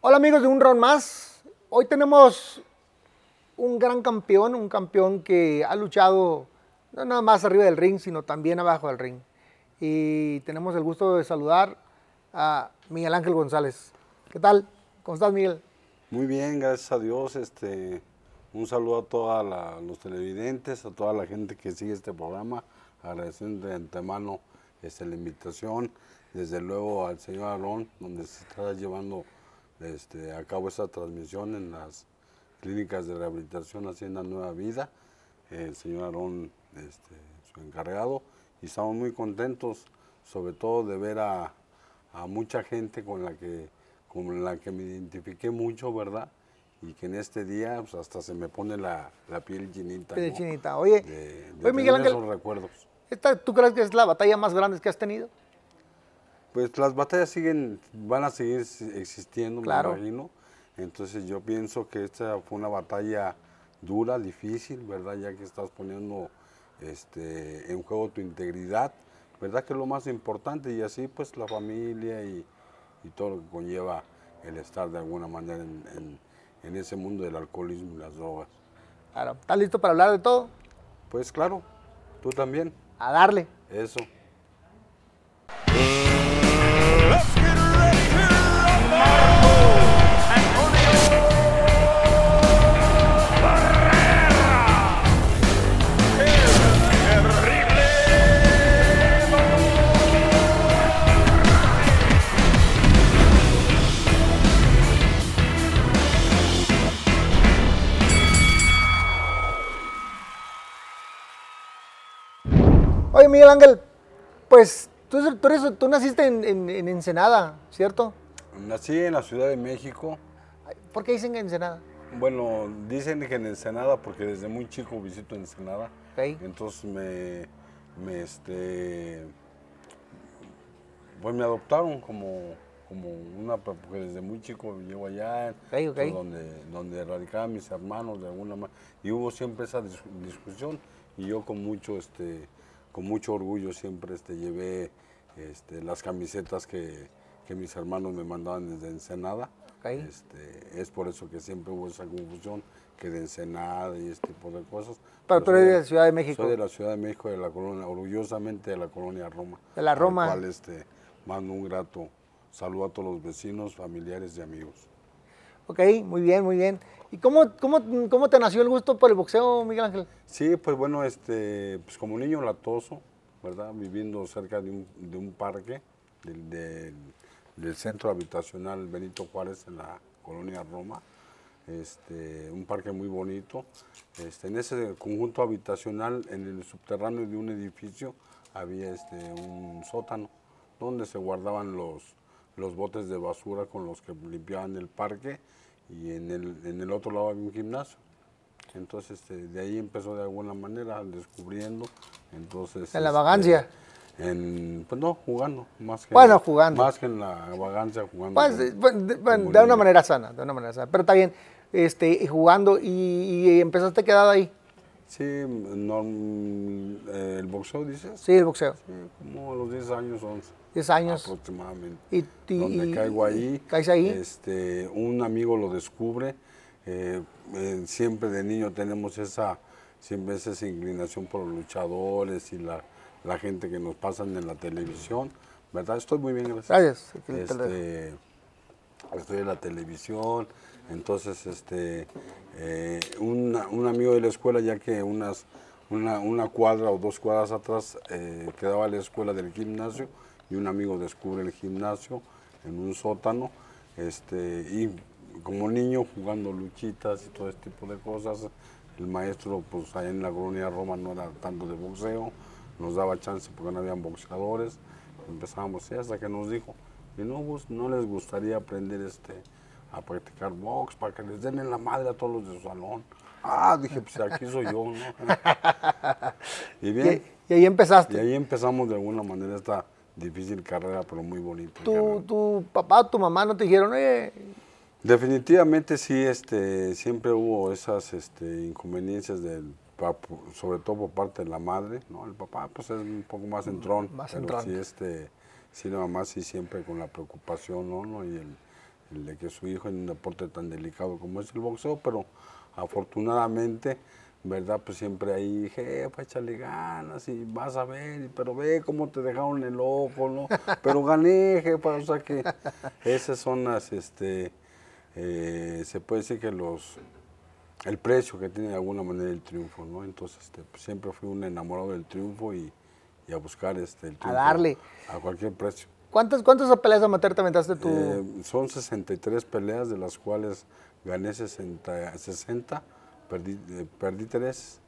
Hola amigos de Un Round Más. Hoy tenemos un gran campeón, un campeón que ha luchado no nada más arriba del ring, sino también abajo del ring. Y tenemos el gusto de saludar a Miguel Ángel González. ¿Qué tal? ¿Cómo estás, Miguel? Muy bien, gracias a Dios. Este, un saludo a todos los televidentes, a toda la gente que sigue este programa. Agradeciendo de antemano este, la invitación. Desde luego al señor Arón, donde se está llevando este, a cabo esta transmisión en las clínicas de rehabilitación Hacienda Nueva Vida. El señor Arón, este, su encargado. Y estamos muy contentos, sobre todo de ver a, a mucha gente con la que con la que me identifiqué mucho, ¿verdad? Y que en este día pues, hasta se me pone la, la piel chinita. Piel chinita. Oye, de, oye Miguel Ángel, esos recuerdos. Esta, ¿Tú crees que es la batalla más grande que has tenido? Pues las batallas siguen, van a seguir existiendo, Claro. me imagino. Entonces yo pienso que esta fue una batalla dura, difícil, ¿verdad? Ya que estás poniendo este, en juego tu integridad, ¿verdad? Que es lo más importante y así pues la familia y, y todo lo que conlleva el estar de alguna manera en, en- en ese mundo del alcoholismo y las drogas. Claro. ¿Estás listo para hablar de todo? Pues claro, tú también, A darle. eso. Miguel Ángel, pues tú, tú, eres- tú naciste en, en- en Ensenada, ¿cierto? Nací en la Ciudad de México. ¿Por qué dicen que Ensenada? Bueno, dicen que en Ensenada, porque desde muy chico visito Ensenada. Entonces me, me, este, pues me adoptaron como, como una, porque desde muy chico llevo allá, Ok, ok. entonces donde, donde radicaban mis hermanos de alguna manera. Y hubo siempre esa dis- discusión y yo con mucho, este, con mucho orgullo siempre este, llevé este, las camisetas que, que mis hermanos me mandaban desde Ensenada. Este, es por eso que siempre hubo esa confusión que de Ensenada y este tipo de cosas. Pero tú eres de Ciudad de México. Soy de la Ciudad de México, de la colonia, orgullosamente de la colonia Roma. De la al Roma. cual este, mando un grato saludo a todos los vecinos, familiares y amigos. Ok, muy bien, muy bien. ¿Y cómo, cómo, cómo te nació el gusto por el boxeo, Miguel Ángel? Sí, pues bueno, este, pues como niño latoso, ¿verdad? Viviendo cerca de un, parque del, del- del centro habitacional Benito Juárez en la colonia Roma, este, un parque muy bonito. Este, en ese conjunto habitacional, en el subterráneo de un edificio, había este, un sótano donde se guardaban los, los botes de basura con los que limpiaban el parque y en el, en el otro lado había un gimnasio. Entonces, este, de ahí empezó de alguna manera descubriendo. Entonces, En la este, vagancia. En, pues no, jugando. Más que Bueno, jugando. Más que en la vagancia, jugando. Pues, con- eh, de, de una manera sana, de una manera sana. Pero está bien, este, jugando, y, y empezaste quedado ahí. Sí, no, mm, eh, el boxeo, dices. Sí, el boxeo. Sí, como a los 10 años, 11. 10 años. Aproximadamente. Y- y- donde y- caigo ahí. ¿Caes ahí? Este, un amigo lo descubre. eh, eh, siempre de niño tenemos esa, siempre es esa inclinación por los luchadores y la, la gente que nos pasan en la televisión. ¿Verdad? Estoy muy bien, gracias. Gracias. Este, estoy en la televisión, entonces este, eh, un, amigo de la escuela, ya que unas, una, una cuadra o dos cuadras atrás eh, quedaba la escuela del gimnasio y un amigo descubre el gimnasio en un sótano este, y como niño jugando luchitas y todo este tipo de cosas, el maestro pues allá en la colonia Roma no era tanto de boxeo, nos daba chance porque no habían boxeadores, empezábamos así hasta que nos dijo, y no, no les gustaría aprender este a practicar box para que les den en la madre a todos los de su salón. Ah, dije, pues aquí soy yo, ¿no? y bien, Y, y ahí empezaste. y ahí empezamos de alguna manera esta difícil carrera, pero muy bonita. tu, tu papá, tu mamá no te dijeron, oye, Definitivamente sí, este, siempre hubo esas este, inconveniencias del sobre todo por parte de la madre, ¿no? El papá pues es un poco más entrón, Más pero sí este, sí la mamá sí siempre con la preocupación, ¿no? ¿no? Y el, el de que su hijo en un deporte tan delicado como es el boxeo, pero afortunadamente, ¿verdad? Pues siempre ahí, jefa, échale ganas y vas a ver, pero ve cómo te dejaron el ojo, ¿no? Pero gané, jefa, o sea que esas son las, este, eh, se puede decir que los, el precio que tiene de alguna manera el triunfo, ¿no? Entonces, este, pues, siempre fui un enamorado del triunfo y, y a buscar este, el triunfo. darle. A cualquier precio. ¿Cuántas, ¿Cuántas peleas amateur te aventaste tú? Eh, son 63 peleas, de las cuales gané 60, 60 perdí, eh, perdí 3.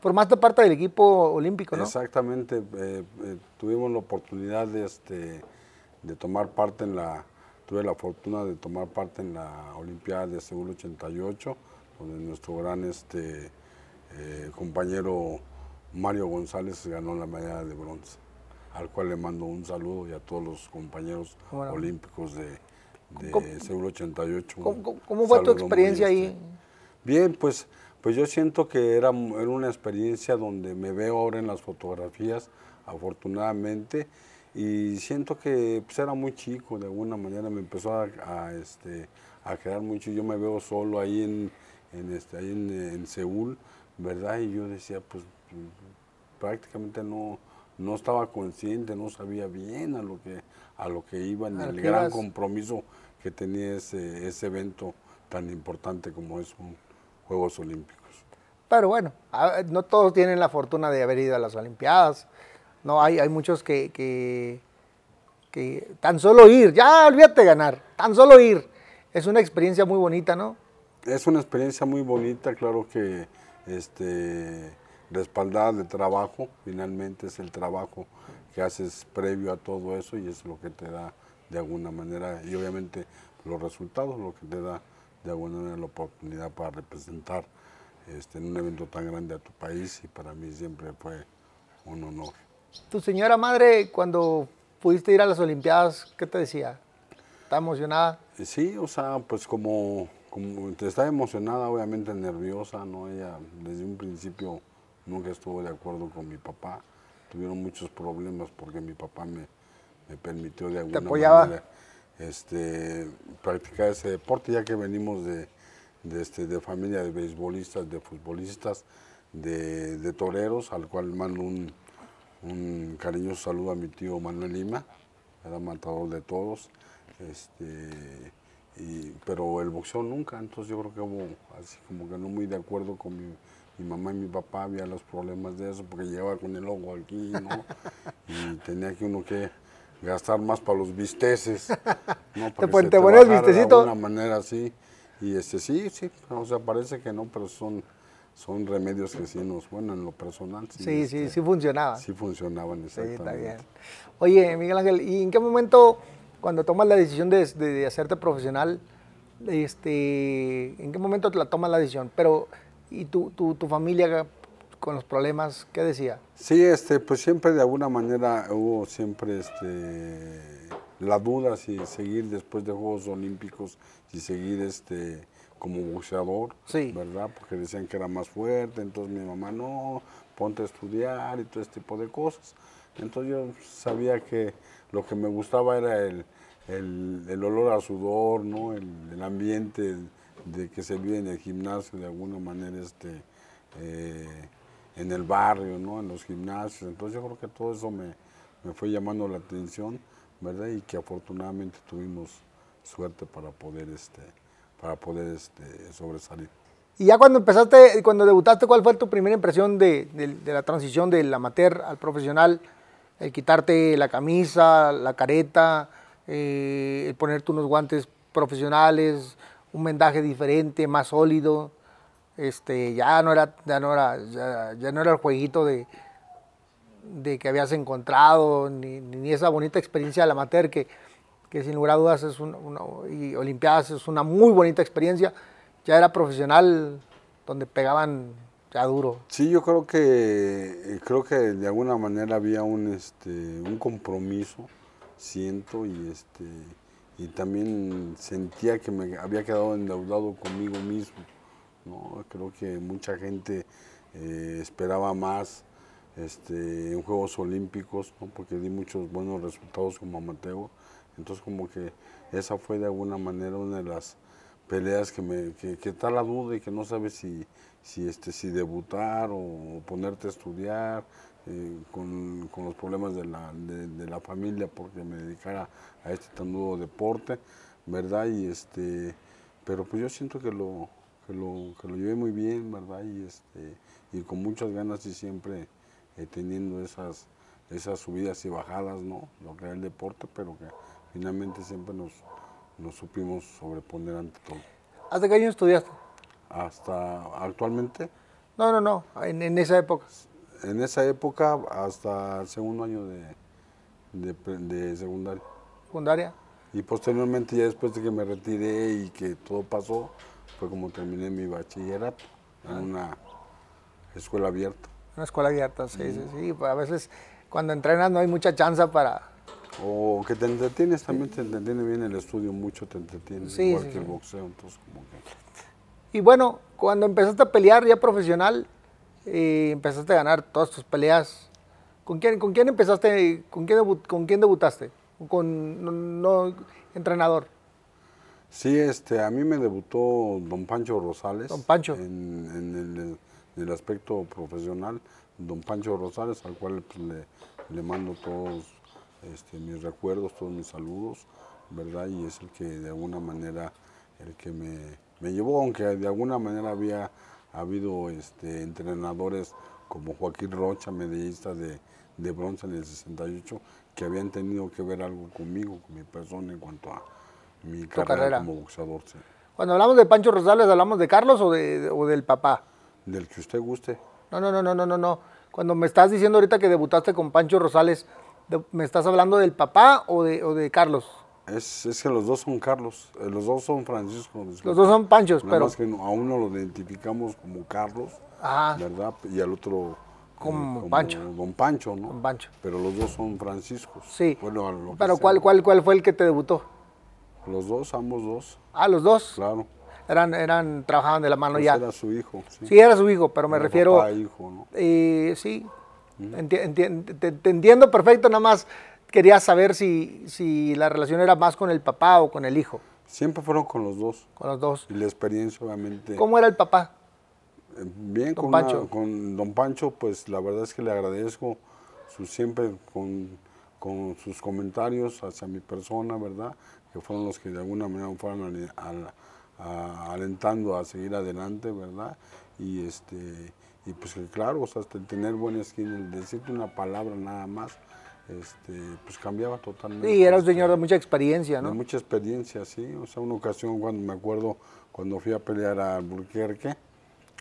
Formaste parte del equipo olímpico, ¿no? Exactamente, eh, eh, tuvimos la oportunidad de, este, de tomar parte en la, tuve la fortuna de tomar parte en la Olimpiada de Seúl 88, donde nuestro gran este, eh, compañero Mario González ganó la medalla de bronce, al cual le mando un saludo y a todos los compañeros olímpicos de, de ¿Cómo- Seúl 88. un ¿Cómo, fue tu experiencia ahí? este, Bien, pues, pues yo siento que era, era una experiencia donde me veo ahora en las fotografías, afortunadamente, y siento que pues, era muy chico, de alguna manera me empezó a, a, este, a quedar mucho. Yo me veo solo ahí en, en, este, ahí en, en Seúl, ¿verdad? Y yo decía, pues prácticamente no, no estaba consciente, no sabía bien a lo que, a lo que iba, ni el gran compromiso que tenía ese, ese evento tan importante como es un Juegos Olímpicos. Pero bueno, no todos tienen la fortuna de haber ido a las Olimpiadas. No, hay, hay muchos que, que, que tan solo ir, ya olvídate ganar, tan solo ir. Es una experiencia muy bonita, ¿no? Es una experiencia muy bonita, claro que este, respaldada de trabajo, finalmente es el trabajo que haces previo a todo eso y es lo que te da de alguna manera, y obviamente los resultados, lo que te da de alguna manera la oportunidad para representar este, en un evento tan grande a tu país y para mí siempre fue un honor. Tu señora madre, cuando pudiste ir a las Olimpiadas, ¿qué te decía? ¿Está emocionada? Sí, o sea, pues como, como te está emocionada, obviamente nerviosa, ¿no? Ella desde un principio nunca estuvo de acuerdo con mi papá. Tuvieron muchos problemas porque mi papá me, me permitió de alguna manera este, practicar ese deporte, ya que venimos de, de, este, de familia de beisbolistas, de futbolistas, de, de toreros, al cual mando un, un cariñoso saludo a mi tío Manuel Lima, era matador de todos, este, y, pero el boxeo nunca, entonces yo creo que hubo así como que no muy de acuerdo con mi, mi mamá y mi papá, había los problemas de eso, porque llegaba con el ojo aquí, ¿no? y tenía que uno que gastar más para los bisteces, ¿no? Para que te ponías bajara vistecito. De alguna manera así, y este sí, sí, o sea, parece que no, pero son, son remedios que sí nos, bueno, en lo personal, sí, Sí, sí, este, sí funcionaba. sí funcionaban Sí, exactamente. está bien. Oye, Miguel Ángel, ¿y en qué momento, cuando tomas la decisión de, de- de hacerte profesional, este, en qué momento te la tomas la decisión? Pero, ¿y tu, tu, tu familia con los problemas, qué decía? Sí, este, pues siempre de alguna manera hubo siempre este, la duda si seguir después de Juegos Olímpicos, si seguir este, como boxeador, Sí. ¿verdad? Porque decían que era más fuerte, entonces mi mamá no, ponte a estudiar y todo este tipo de cosas. Entonces yo sabía que lo que me gustaba era el, el, el olor a sudor, ¿no? el, el ambiente de que se vive en el gimnasio de alguna manera este, eh, en el barrio, ¿no? en los gimnasios. Entonces yo creo que todo eso me, me fue llamando la atención, ¿verdad? Y que afortunadamente tuvimos suerte para poder, este, para poder este, sobresalir. Y ya cuando empezaste, cuando debutaste, ¿cuál fue tu primera impresión de, de- de la transición del amateur al profesional? El quitarte la camisa, la careta, eh, el ponerte unos guantes profesionales, un vendaje diferente, más sólido. Este, ya no era, ya no era, ya, no era el jueguito de, de que habías encontrado, ni, ni esa bonita experiencia del amateur que, que sin lugar a dudas es un- una, Olimpiadas es una muy bonita experiencia. Ya era profesional donde pegaban ya duro. Sí, yo creo que eh, creo que de alguna manera había un este un compromiso, siento y este y también sentía que me había quedado endeudado conmigo mismo. ¿no? Creo que mucha gente eh, esperaba más este, en Juegos Olímpicos, ¿no? porque di muchos buenos resultados como amateur. Entonces como que esa fue de alguna manera una de las peleas que me que, que está la duda y que no sabes si si este si debutar o ponerte a estudiar eh, con, con los problemas de la, de, de la familia porque me dedicara a este tan duro deporte verdad y este pero pues yo siento que lo que lo que lo llevé muy bien verdad y este y con muchas ganas y siempre eh, teniendo esas esas subidas y bajadas no lo que era el deporte pero que finalmente siempre nos nos supimos sobreponer ante todo. ¿Hasta qué año estudiaste? hasta actualmente. No, no, no, en, en esa época. En esa época hasta el segundo año de, de, de secundaria. Secundaria. y posteriormente ya después de que me retiré y que todo pasó fue como terminé mi bachillerato en una escuela abierta. Una escuela abierta, sí, sí, sí. pues a veces cuando entrenas no hay mucha chance para... o que te entretienes también te entretiene bien el estudio mucho te entretiene Sí, igual sí, que el boxeo entonces como que Y bueno, cuando empezaste a pelear ya profesional, eh, empezaste a ganar todas tus peleas. ¿Con quién, con quién empezaste? ¿Con quién, debu- con quién debutaste? ¿Con no, no, entrenador? Sí, este, a mí me debutó don Pancho Rosales. Don Pancho. En, en el, en el aspecto profesional, don Pancho Rosales, al cual pues, le, le mando todos este, mis recuerdos, todos mis saludos, ¿verdad? Y es el que de alguna manera, el que me, me llevó, aunque de alguna manera había habido este, entrenadores como Joaquín Rocha, medallista de, de bronce en el 68, que habían tenido que ver algo conmigo, con mi persona en cuanto a mi carrera, carrera. como boxeador, sí. Cuando hablamos de Pancho Rosales, ¿hablamos de Carlos o, de, o del papá? Del que usted guste. No, no, no, no, no, no, no. Cuando me estás diciendo ahorita que debutaste con Pancho Rosales, ¿me estás hablando del papá o de, o de Carlos? Es, es que los dos son Carlos, eh, los dos son Francisco. Los dos son Panchos, Nada pero... más que a uno lo identificamos como Carlos, Ajá, ¿verdad? Y al otro Como Pancho. Don Pancho, ¿no? Don Pancho. Pero los dos son Franciscos. sí. Bueno, a lo Pero sea. ¿cuál, cuál, ¿cuál fue el que te debutó? Los dos, ambos dos, Ah, los dos. claro. Eran, eran, trabajaban de la mano Pues ya. era su hijo, sí. Sí, era su hijo, pero me Era refiero... papá hijo, ¿no? Eh, sí, enti- enti- te, te entiendo perfecto, nada más quería saber si, si la relación era más con el papá o con el hijo, Siempre fueron con los dos. con los dos. Y la experiencia, obviamente. ¿Cómo era el papá? Eh, Bien, Don con, una- Pancho. con Don Pancho, pues la verdad es que le agradezco su, siempre con, con sus comentarios hacia mi persona, ¿verdad? Que fueron los que de alguna manera fueron al- a- alentando a seguir adelante, ¿verdad? Y este y pues que claro, o sea, hasta tener buena esquina, el decirte una palabra nada más, este, pues cambiaba totalmente. Sí, era un este, señor de mucha experiencia, de ¿no? mucha experiencia, sí. O sea, una ocasión cuando me acuerdo, cuando fui a pelear a Albuquerque,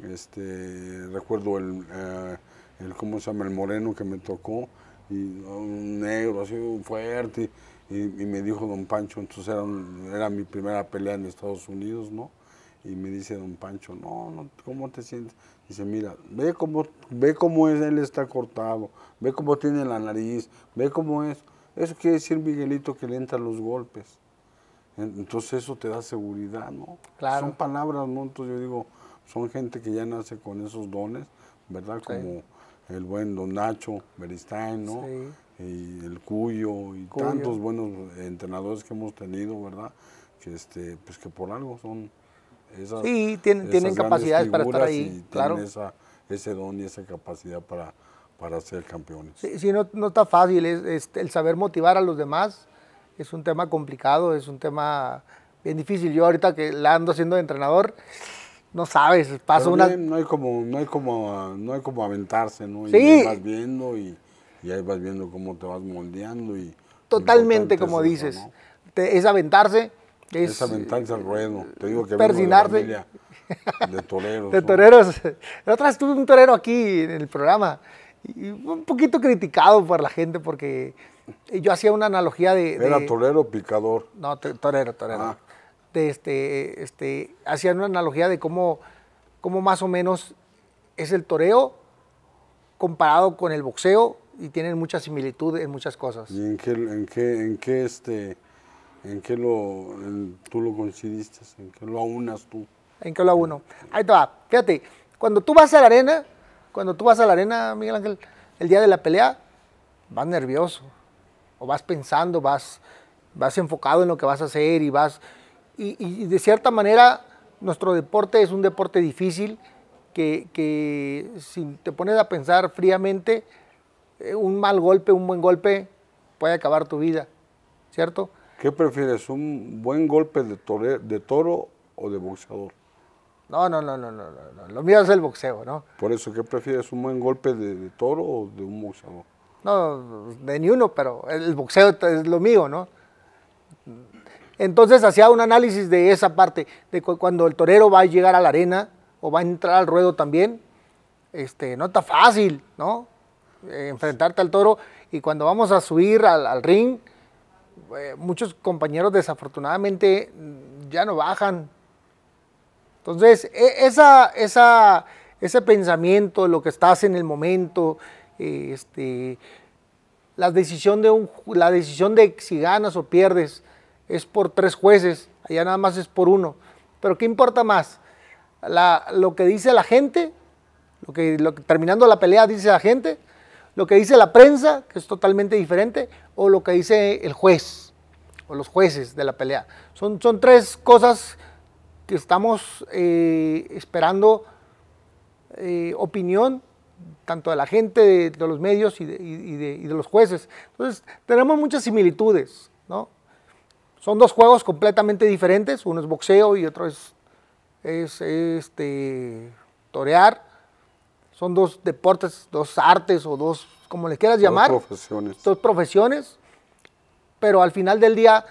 este, recuerdo el, eh, el, ¿cómo se llama? El moreno que me tocó, y un negro así fuerte, y, y me dijo don Pancho, entonces era, un- era mi primera pelea en Estados Unidos, ¿no? Y me dice don Pancho, no, no, ¿cómo te sientes? Dice, mira, ve cómo, ve cómo es, él está cortado, ve cómo tiene la nariz, ve cómo es. Eso quiere decir, Miguelito, que le entran los golpes. En- Entonces eso te da seguridad, ¿no? Claro. Son palabras, ¿no? Entonces yo digo, son gente que ya nace con esos dones, ¿verdad? Sí. Como el buen Don Nacho Beristain, ¿no? Sí. Y el Cuyo y Cuyo. tantos buenos entrenadores que hemos tenido, ¿verdad? Que este, pues que por algo son esas Sí, tienen- tienen capacidades para estar ahí, y tienen claro. esa, ese don y esa capacidad para, para ser campeones. Sí, sí, no, no está fácil, es, es el saber motivar a los demás es un tema complicado, es un tema bien difícil. Yo ahorita que la ando haciendo de entrenador, no sabes, paso Pero una... bien, no hay como, no hay como, no hay como aventarse, ¿no? Y Sí. ahí vas viendo y, y ahí vas viendo cómo te vas moldeando y Totalmente, como es dices. ¿no? Te- es aventarse, es, Es aventarse al ruedo. Te digo que persinarse. de familia de toreros. de ¿no? toreros. La otra vez tuve un torero aquí en el programa y un poquito criticado por la gente porque yo hacía una analogía de... Era de- torero o picador. No, torero, torero. Ah. De este, este, hacían una analogía de cómo, cómo más o menos es el toreo comparado con el boxeo y tienen mucha similitud en muchas cosas. ¿Y en qué, en qué, en qué este, en qué lo, en- tú lo coincidiste? ¿En qué lo aunas tú? ¿En qué lo uno? Ahí te va. Fíjate, cuando tú vas a la arena, cuando tú vas a la arena, Miguel Ángel, el día de la pelea, vas nervioso. O vas pensando, vas, vas enfocado en lo que vas a hacer y vas... Y, y de cierta manera, nuestro deporte es un deporte difícil que, que si te pones a pensar fríamente, eh, un mal golpe, un buen golpe puede acabar tu vida, ¿cierto? ¿Qué prefieres, un buen golpe de, tore- de toro o de boxeador? No, no, no, no, no, no, no. Lo mío es el boxeo, ¿no? Por eso, ¿qué prefieres, un buen golpe de, de toro o de un boxeador? No, de ni uno, pero el boxeo es lo mío, ¿no? Entonces hacía un análisis de esa parte, de cu- cuando el torero va a llegar a la arena o va a entrar al ruedo también, este, no está fácil, ¿no? Eh, enfrentarte al toro y cuando vamos a subir al, al ring, eh, muchos compañeros desafortunadamente mm, ya no bajan. Entonces, e- esa, esa, ese pensamiento, lo que estás en el momento, este, la decisión de un la decisión de si ganas o pierdes es por tres jueces, allá nada más es por uno. Pero ¿qué importa más? La- lo que dice la gente, lo que, lo que- terminando la pelea dice la gente, lo que dice la prensa, que es totalmente diferente, o lo que dice el juez, o los jueces de la pelea. Son, son tres cosas que estamos eh, esperando eh, opinión tanto de la gente, de, los medios y de, y- y de- y de los jueces. Entonces, tenemos muchas similitudes, ¿no? Son dos juegos completamente diferentes, uno es boxeo y otro es, es este, torear. Son dos deportes, dos artes o dos, como le quieras llamar, Dos profesiones. dos profesiones, pero al final del día,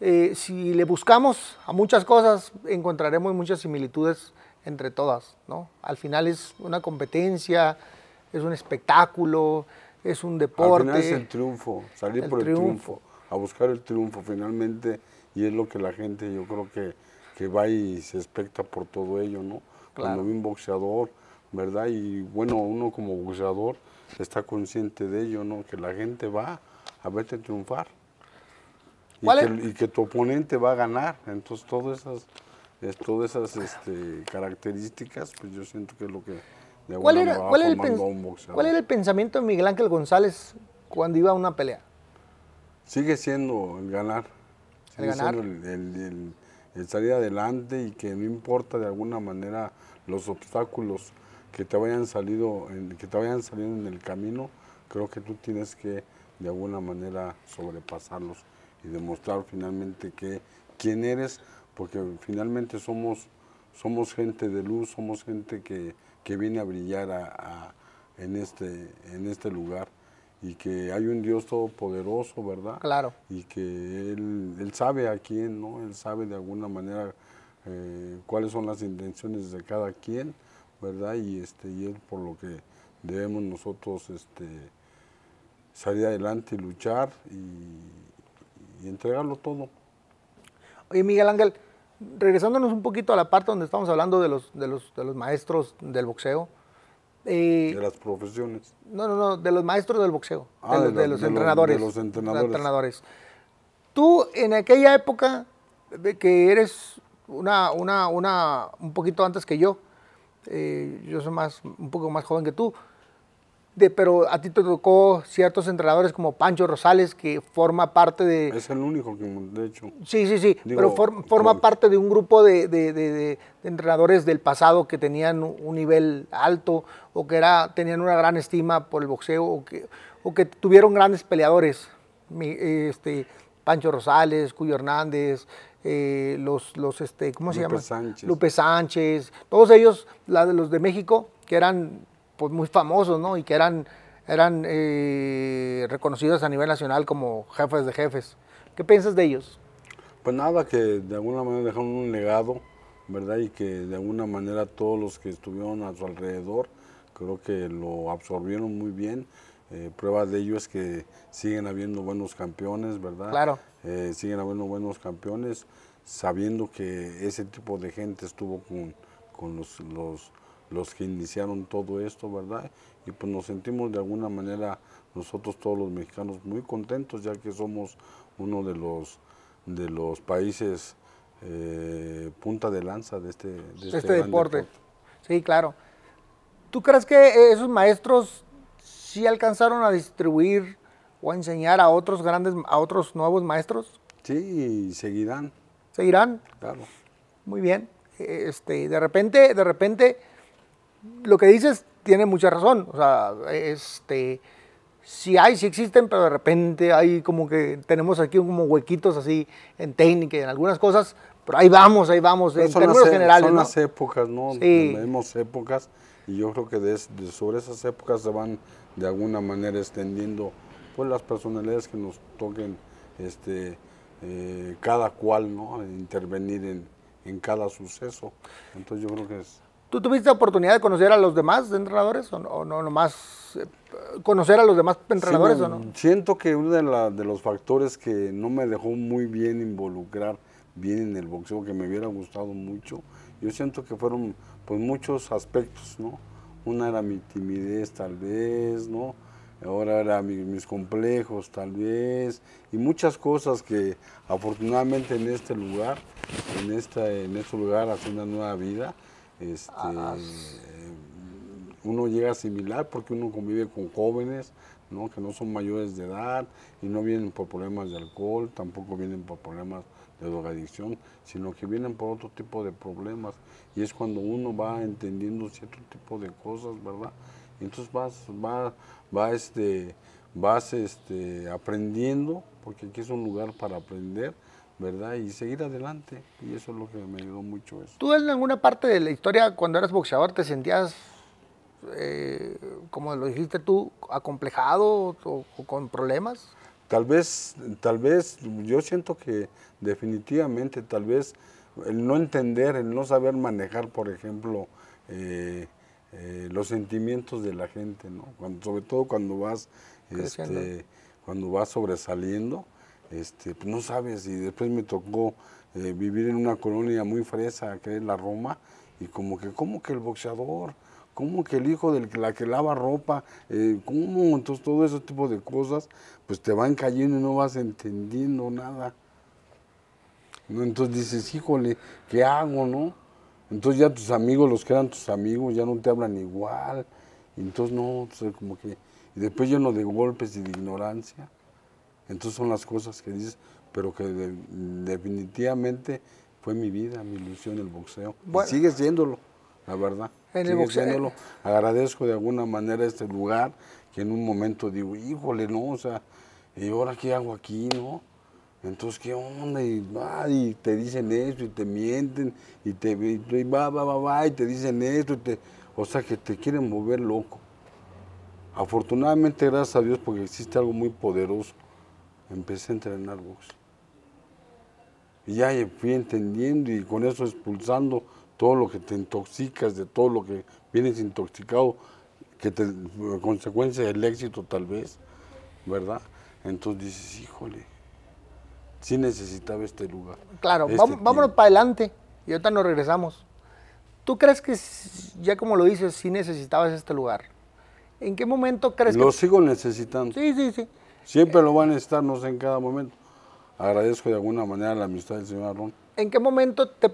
eh, si le buscamos a muchas cosas, encontraremos muchas similitudes entre todas, ¿no? Al final es una competencia, es un espectáculo, es un deporte. Al final es el triunfo, salir El por el triunfo. triunfo, a buscar el triunfo finalmente, y es lo que la gente yo creo que, que va y se expecta por todo ello, ¿no? Cuando Claro. ve un boxeador, ¿verdad? Y bueno, uno como boxeador está consciente de ello, ¿no? Que la gente va a verte triunfar. Y ¿Cuál que, y que tu oponente va a ganar. Entonces, todas esas, es- todas esas este, características, pues yo siento que es lo que de ¿Cuál alguna era, va cuál era el a un boxeador. cuál era el pensamiento de Miguel Ángel González cuando iba a una pelea? Sigue siendo el ganar. El Sigue ganar. siendo el, el- el- el salir adelante y que no importa de alguna manera los obstáculos que te vayan salido en, que te vayan saliendo en el camino, creo que tú tienes que de alguna manera sobrepasarlos y demostrar finalmente que quién eres, porque finalmente somos somos gente de luz, somos gente que, que viene a brillar a- a- en este en este lugar y que hay un Dios todopoderoso, ¿verdad? Claro. y que él, él sabe a quién, ¿no? Él sabe de alguna manera eh, cuáles son las intenciones de cada quien, ¿verdad? Y este y es por lo que debemos nosotros este salir adelante y luchar y, y entregarlo todo. Oye, Miguel Ángel, regresándonos un poquito a la parte donde estamos hablando de los, de los, de los maestros del boxeo. eh, De las profesiones. no, no, no, de los maestros del boxeo, Ah, de, los, de los- los de los- entrenadores. de los entrenadores. entrenadores. Tú, en aquella época, que eres una, una, una, un poquito antes que yo, eh, yo soy más, un poco más joven que tú, de, pero a ti te tocó ciertos entrenadores como Pancho Rosales, que forma parte de... Es el único que, de hecho, Sí, sí, sí, Digo, pero form- forma parte de un grupo de, entrenadores del pasado que tenían un un nivel alto o que era, tenían una gran estima por el boxeo o que, o que tuvieron grandes peleadores. Mi- este, Pancho Rosales, Cuyo Hernández, eh, los, los este, ¿cómo se Lupe llama? Sánchez. Lupe Sánchez, todos ellos, la de los de México, que eran pues muy famosos, ¿no? Y que eran, eran eh, reconocidos a nivel nacional como jefes de jefes. ¿Qué piensas de ellos? Pues nada, que de alguna manera dejaron un legado, ¿verdad? Y que de alguna manera todos los que estuvieron a su alrededor, creo que lo absorbieron muy bien. Eh, prueba de ello es que siguen habiendo buenos campeones, ¿verdad? Claro. Eh, siguen habiendo buenos campeones, sabiendo que ese tipo de gente estuvo con, con los, los, los que iniciaron todo esto, ¿verdad? Y pues nos sentimos de alguna manera nosotros todos los mexicanos muy contentos, ya que somos uno de los, de los países eh, punta de lanza de este, de este este gran deporte. Sí, claro. ¿Tú crees que eh, esos maestros sí alcanzaron a distribuir o a enseñar a otros grandes, a otros nuevos maestros? Sí, y seguirán, ¿Seguirán? claro. Muy bien. Este, de repente, de repente, lo que dices tiene mucha razón. O sea, este, sí hay, sí existen, pero de repente hay como que tenemos aquí como huequitos así en técnica y en algunas cosas, pero ahí vamos, ahí vamos, Pero en términos las, e- generales. son ¿no? las épocas, ¿no? Sí. Tenemos épocas y yo creo que de sobre esas épocas se van de alguna manera extendiendo pues las personalidades que nos toquen este eh, cada cual, ¿no? Intervenir en, en cada suceso. Entonces yo creo que es ¿Tú tuviste oportunidad de conocer a los demás entrenadores o no, o no nomás eh, conocer a los demás entrenadores Sí, o me- no? Siento que uno de, la- de los factores que no me dejó muy bien involucrar bien en el boxeo, que me hubiera gustado mucho, yo siento que fueron pues muchos aspectos, ¿no? Una era mi timidez tal vez, ¿no? Ahora era mi- mis complejos tal vez, y muchas cosas que afortunadamente en este lugar, en, esta, en este lugar, hace una nueva vida, este, uno llega a asimilar porque uno convive con jóvenes, ¿no? que no son mayores de edad y no vienen por problemas de alcohol, tampoco vienen por problemas de drogadicción, sino que vienen por otro tipo de problemas. Y es cuando uno va entendiendo cierto tipo de cosas, ¿verdad? Entonces vas, va, va este, vas este, aprendiendo, porque aquí es un lugar para aprender, ¿verdad? Y seguir adelante. Y eso es lo que me ayudó mucho eso. ¿Tú en alguna parte de la historia, cuando eras boxeador, te sentías, eh, como lo dijiste tú, acomplejado o, o con problemas? Tal vez, tal vez, yo siento que definitivamente, tal vez el no entender, el no saber manejar, por ejemplo, eh, eh, los sentimientos de la gente, ¿no? Cuando, sobre todo cuando vas, este, cuando vas sobresaliendo, este, pues no sabes. Y después me tocó eh, vivir en una colonia muy fresa, que es la Roma, y como que, como que el boxeador, como que el hijo de la que lava ropa, eh, cómo, entonces todo ese tipo de cosas, pues te van cayendo y no vas entendiendo nada. Entonces dices, híjole, ¿qué hago, no? Entonces ya tus amigos, los que eran tus amigos, ya no te hablan igual. Y entonces no, entonces como que... Y después lleno de golpes y de ignorancia. Entonces son las cosas que dices, pero que de- definitivamente fue mi vida, mi ilusión el boxeo. Y Bueno. sigue siéndolo, la verdad. En el sigue boxeo- siéndolo. Agradezco de alguna manera este lugar, que en un momento digo, híjole, no, o sea, ¿y ahora qué hago aquí, no? Entonces, ¿qué onda? Y, va, y te dicen esto, y te mienten, y te y va, va, va, va, y te dicen esto, y te, o sea, que te quieren mover loco. Afortunadamente, gracias a Dios, porque existe algo muy poderoso, empecé a entrenar box. Y ya fui entendiendo y con eso expulsando todo lo que te intoxicas, de todo lo que vienes intoxicado, que te, consecuencia del éxito tal vez, ¿verdad? Entonces dices, híjole, sí necesitaba este lugar. Claro, este vamos- vámonos tiempo". para adelante y ahorita nos regresamos. ¿Tú crees que, ya como lo dices, sí necesitabas este lugar? ¿En qué momento crees Lo que...? sigo necesitando. Sí, sí, sí. Siempre lo van a necesitar, no sé, en cada momento. Agradezco de alguna manera la amistad del señor Arón. ¿En qué momento te,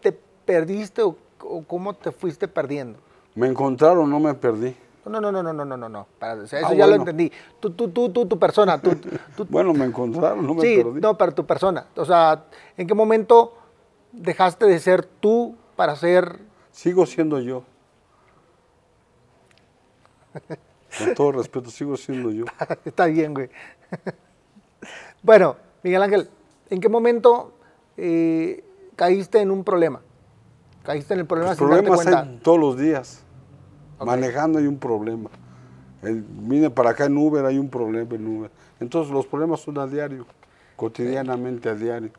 te perdiste o, o cómo te fuiste perdiendo? Me encontraron, no me perdí. No, no, no, no, no, no, no, no. Para- o sea, eso Ah, ya lo bueno. entendí. Tú, tú, tú, tú, tu persona. Tú, tú- Bueno, me encontraron, no me sí, perdí. no, pero tu persona. O sea, ¿en qué momento dejaste de ser tú para ser... Sigo siendo yo. Con todo respeto, sigo siendo yo. Está bien, güey. bueno, Miguel Ángel, ¿en qué momento eh, caíste en un problema? Caíste en el problema Los sin darte problemas cuenta. hay todos los días. Manejando hay un problema. El, vine para acá en Uber, hay un problema en Uber. Entonces los problemas son a diario, cotidianamente a diario.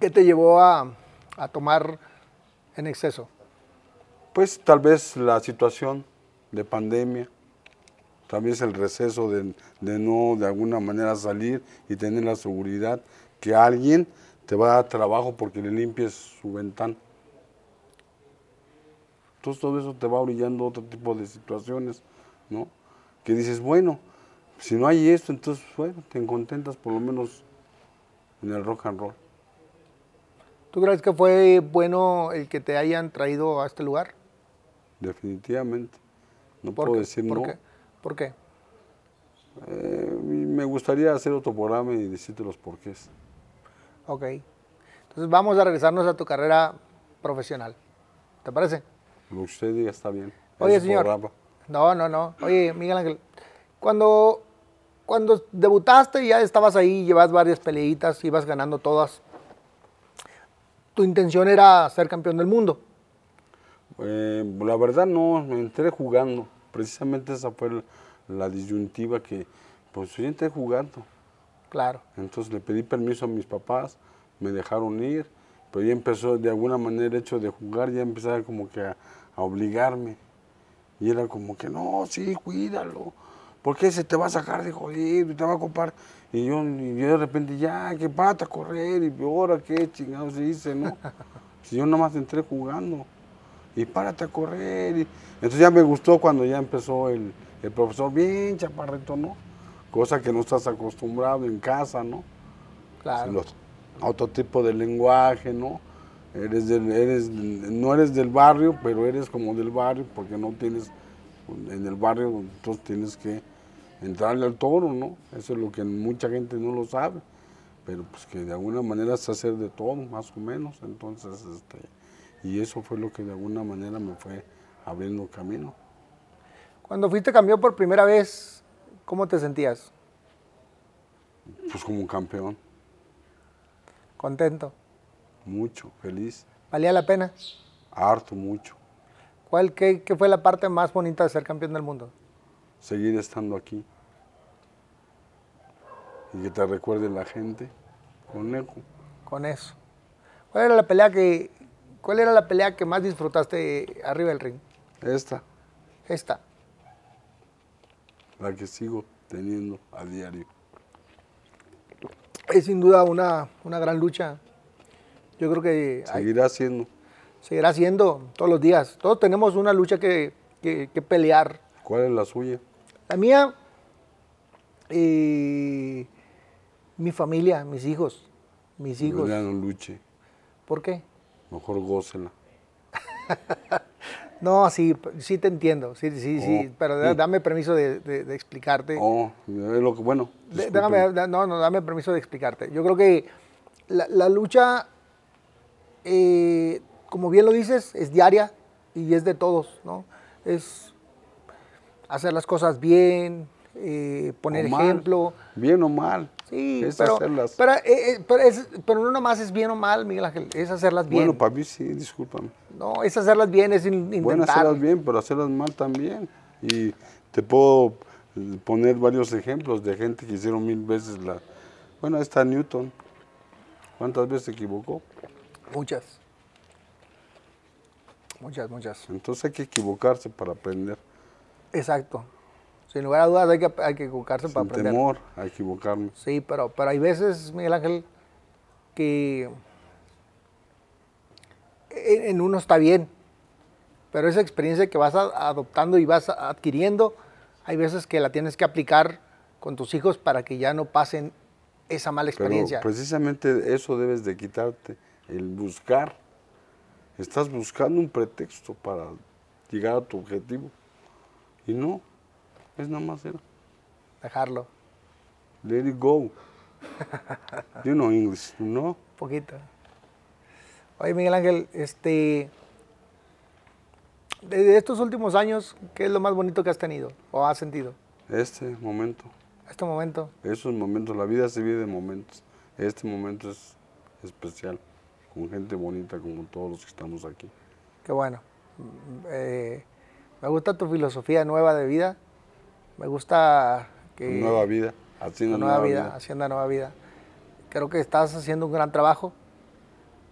¿Qué te llevó a, a tomar en exceso? Pues tal vez la situación de pandemia, tal vez el receso de, de no de alguna manera salir y tener la seguridad que alguien te va a dar trabajo porque le limpies su ventana. Entonces todo eso te va brillando otro tipo de situaciones, ¿no? Que dices, bueno, si no hay esto, entonces, bueno, te contentas por lo menos en el rock and roll. ¿Tú crees que fue bueno el que te hayan traído a este lugar? Definitivamente. No ¿Por puedo qué? decir ¿Por no. qué? ¿Por qué? Eh, me gustaría hacer otro programa y decirte los porqués. Ok. Entonces vamos a regresarnos a tu carrera profesional. ¿Te parece? Usted diga está bien. Oye, Ese señor. programa. No, no, no. Oye, Miguel Ángel, cuando, cuando debutaste ya estabas ahí, llevas varias peleitas, ibas ganando todas. Tu intención era ser campeón del mundo. Eh, la verdad no, me entré jugando. Precisamente esa fue la, la disyuntiva que, pues yo entré jugando. Claro. Entonces le pedí permiso a mis papás, me dejaron ir, pero ya empezó de alguna manera el hecho de jugar, ya empezaba como que a, a obligarme. Y era como que, no, sí, cuídalo, porque se te va a sacar de jodido y te va a ocupar. Y yo, y yo de repente, ya, que pata a correr, y ahora qué chingados se dice, ¿no? Si yo nada más entré jugando, y párate a correr. y- Entonces ya me gustó cuando ya empezó el, el profesor, bien chaparrito, ¿no? Cosa que no estás acostumbrado en casa, ¿no? Claro. Los- otro tipo de lenguaje, ¿no? Eres del, eres, no eres del barrio, pero eres como del barrio porque no tienes, en el barrio, entonces tienes que entrarle al toro, ¿no? Eso es lo que mucha gente no lo sabe, pero pues que de alguna manera se hacer de todo, más o menos, entonces, este, y eso fue lo que de alguna manera me fue abriendo camino. Cuando fuiste campeón por primera vez, ¿cómo te sentías? Pues como campeón, ¿Contento? Mucho, feliz, ¿Valía la pena? harto, mucho, ¿Cuál, qué, qué fue la parte más bonita de ser campeón del mundo? seguir estando aquí. Y que te recuerde la gente, conejo. Con eso. ¿Cuál era la pelea que, cuál era la pelea que más disfrutaste arriba del ring? Esta, Esta. la que sigo teniendo a diario. Es sin duda una, una gran lucha. Yo creo que Seguirá siendo. seguirá siendo todos los días. Todos tenemos una lucha que, que- que pelear. ¿Cuál es la suya? La mía, eh, mi familia, mis hijos. Mis hijos. No luche, ¿Por qué? mejor gócela. No, sí, sí te entiendo. Sí, sí, sí. Oh. Pero da- dame permiso de, de- de explicarte. Oh, es lo que, bueno. De- disculpen. déjame, da- no, no, dame permiso de explicarte. Yo creo que la, la lucha, eh, como bien lo dices, es diaria y es de todos, ¿no? Es hacer las cosas bien, eh, poner mal, ejemplo. Bien o mal. Sí, es pero, hacerlas. pero, eh, eh, pero, es- pero no nomás es bien o mal, Miguel Ángel, es hacerlas bien. Bueno, para mí sí, discúlpame. No, es hacerlas bien, es in- intentar. Bueno, hacerlas bien, pero hacerlas mal también. Y te puedo poner varios ejemplos de gente que hicieron mil veces la... Bueno, está Newton. ¿Cuántas veces se equivocó? Muchas. Muchas, muchas. Entonces hay que equivocarse para aprender. Exacto. Sin lugar a dudas hay que, hay que equivocarse para aprender. temor a equivocarme. Sí, pero, pero hay veces, Miguel Ángel, que en, en uno está bien, pero esa experiencia que vas a- adoptando y vas a- adquiriendo, hay veces que la tienes que aplicar con tus hijos para que ya no pasen esa mala Pero experiencia. precisamente eso debes de quitarte, el buscar. Estás buscando un pretexto para llegar a tu objetivo. Y no, es nada más era. Dejarlo, Let it go. You know English, ¿no? poquito. Oye, Miguel Ángel, este, de estos últimos años, ¿qué es lo más bonito que has tenido o has sentido? Este momento, Este momento. esos momentos, la vida se vive de momentos. Este momento es especial, con gente bonita como todos los que estamos aquí. Qué bueno. Eh, me gusta tu filosofía nueva de vida. Me gusta que... nueva vida, haciendo nueva, vida, haciendo nueva vida. Creo que estás haciendo un gran trabajo.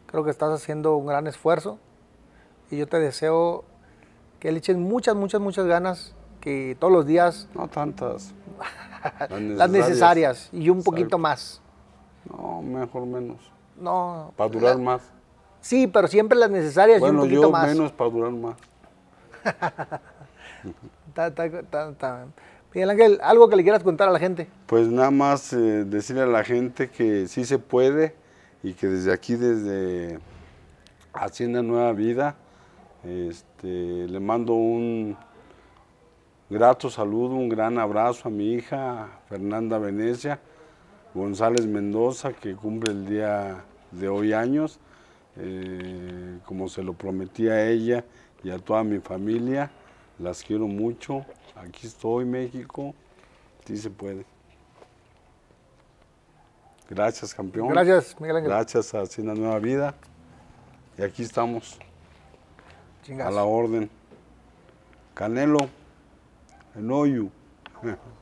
Creo que estás haciendo un gran esfuerzo. Y yo te deseo que le eches muchas, muchas, muchas ganas. Que todos los días No tantas. las necesarias y un poquito Exacto. más. No, mejor menos. No. Para durar la- más. Sí, pero siempre las necesarias y un Bueno, poquito yo más. menos para durar más. Ta- ta- ta- ta. Miguel Ángel, algo que le quieras contar a la gente. Pues nada más eh, decirle a la gente que sí se puede y que desde aquí, desde Hacienda Nueva Vida, este, le mando un, grato saludo, un gran abrazo a mi hija Fernanda Venecia González Mendoza, que cumple el día de hoy años, eh, como se lo prometí a ella y a toda mi familia. Las quiero mucho. Aquí estoy, México. Sí se puede. Gracias, campeón. Gracias, Miguel Ángel. Gracias a Hacienda Nueva Vida. Y aquí estamos, a Chingazo. la orden. Canelo, Enoyu.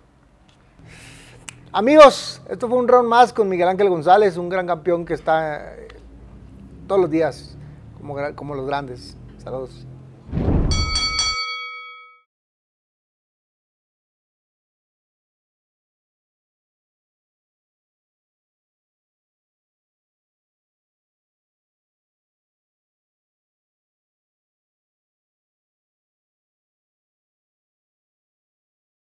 Amigos, esto fue un round más con Miguel Ángel González, un gran campeón que está eh, todos los días como, como los grandes. Saludos.